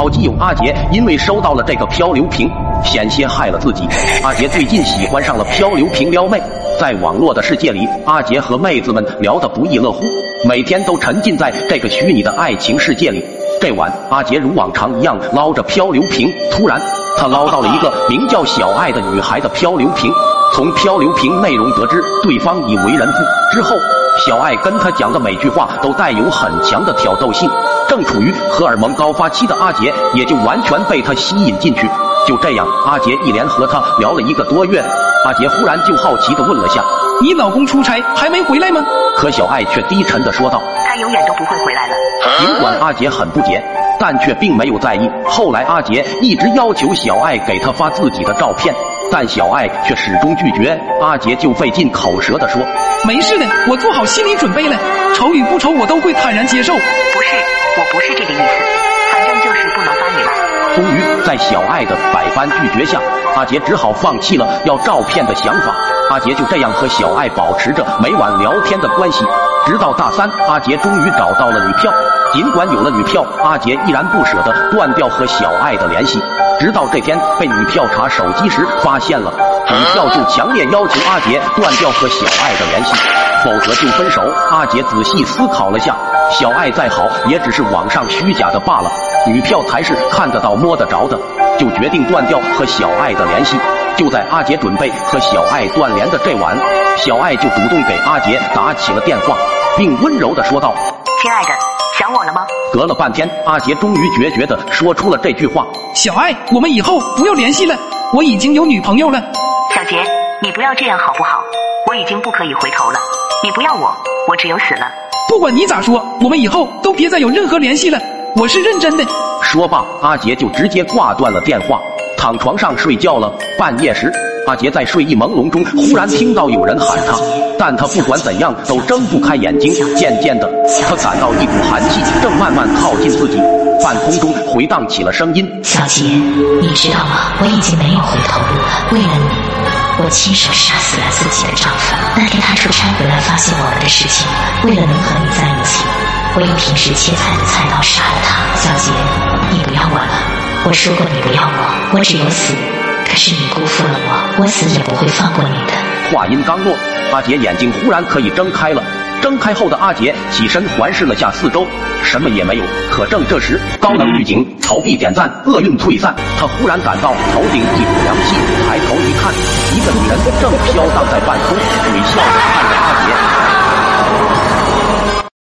好基友阿杰因为收到了这个漂流瓶，险些害了自己。阿杰最近喜欢上了漂流瓶撩妹，在网络的世界里，阿杰和妹子们聊得不亦乐乎，每天都沉浸在这个虚拟的爱情世界里。这晚，阿杰如往常一样捞着漂流瓶，突然他捞到了一个名叫小爱的女孩的漂流瓶。从漂流瓶内容得知，对方已为人父。之后，小爱跟他讲的每句话都带有很强的挑逗性。正处于荷尔蒙高发期的阿杰也就完全被他吸引进去。就这样，阿杰一连和他聊了一个多月。阿杰忽然就好奇的问了下：“你老公出差还没回来吗？”可小爱却低沉的说道：“他永远都不会回来了。”尽管阿杰很不解，但却并没有在意。后来，阿杰一直要求小爱给他发自己的照片。但小爱却始终拒绝，阿杰就费尽口舌地说：“没事的，我做好心理准备了，丑与不丑我都会坦然接受。”不是，我不是这个意思，反正就是不能发你了。终于在小爱的百般拒绝下，阿杰只好放弃了要照片的想法。阿杰就这样和小爱保持着每晚聊天的关系，直到大三，阿杰终于找到了女票。尽管有了女票，阿杰依然不舍得断掉和小爱的联系。直到这天被女票查手机时发现了，女票就强烈要求阿杰断掉和小爱的联系，否则就分手。阿杰仔细思考了下，小爱再好也只是网上虚假的罢了，女票才是看得到摸得着的，就决定断掉和小爱的联系。就在阿杰准备和小爱断联的这晚，小爱就主动给阿杰打起了电话，并温柔的说道：“亲爱的。”想我了吗？隔了半天，阿杰终于决绝的说出了这句话：“小爱，我们以后不要联系了，我已经有女朋友了。”小杰，你不要这样好不好？我已经不可以回头了，你不要我，我只有死了。不管你咋说，我们以后都别再有任何联系了，我是认真的。说罢，阿杰就直接挂断了电话，躺床上睡觉了。半夜时。阿杰在睡意朦胧中，忽然听到有人喊他，但他不管怎样都睁不开眼睛。渐渐的，他感到一股寒气正慢慢靠近自己，半空中回荡起了声音：“小杰，你知道吗？我已经没有回头路了。为了你，我亲手杀死了自己的丈夫。那天他出差回来，发现我们的事情，为了能和你在一起，我用平时切菜的菜刀杀了他。我。说过你不要我，我只有死。”可是你辜负了我，我死也不会放过你的。话音刚落，阿杰眼睛忽然可以睁开了。睁开后的阿杰起身环视了下四周，什么也没有。可正这时，高能预警，逃避点赞，厄运退散。他忽然感到头顶一股凉气，抬头一看，一个女人正飘荡在半空，鬼笑着看着阿杰。